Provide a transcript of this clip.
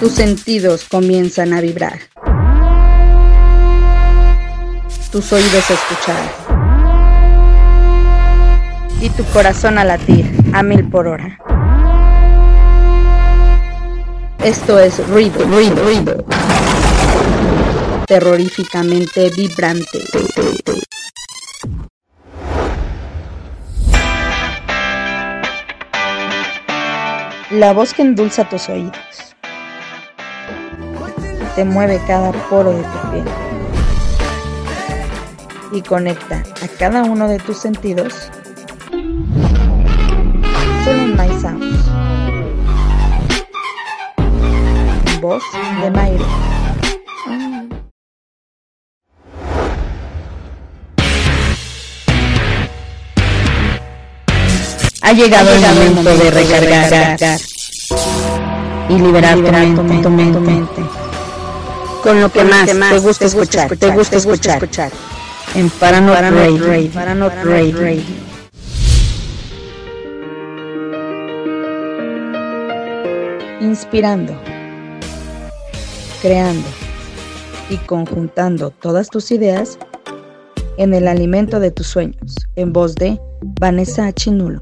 Tus sentidos comienzan a vibrar. Tus oídos a escuchar. Y tu corazón a latir a mil por hora. Esto es ruido, ruido, ruido. Terroríficamente vibrante. La voz que endulza tus oídos. Te mueve cada poro de tu piel. Y conecta a cada uno de tus sentidos. Solo en My Sounds. Voz de Mayre. Ha llegado, el, momento de recargar, y liberar, tu, mente, con lo que, más, te gusta escuchar, te gusta escuchar, en Paranoid Radio, Paranoid Radio. Inspirando, creando y conjuntando todas tus ideas en el alimento de tus sueños, en voz de Vanessa Chinulo.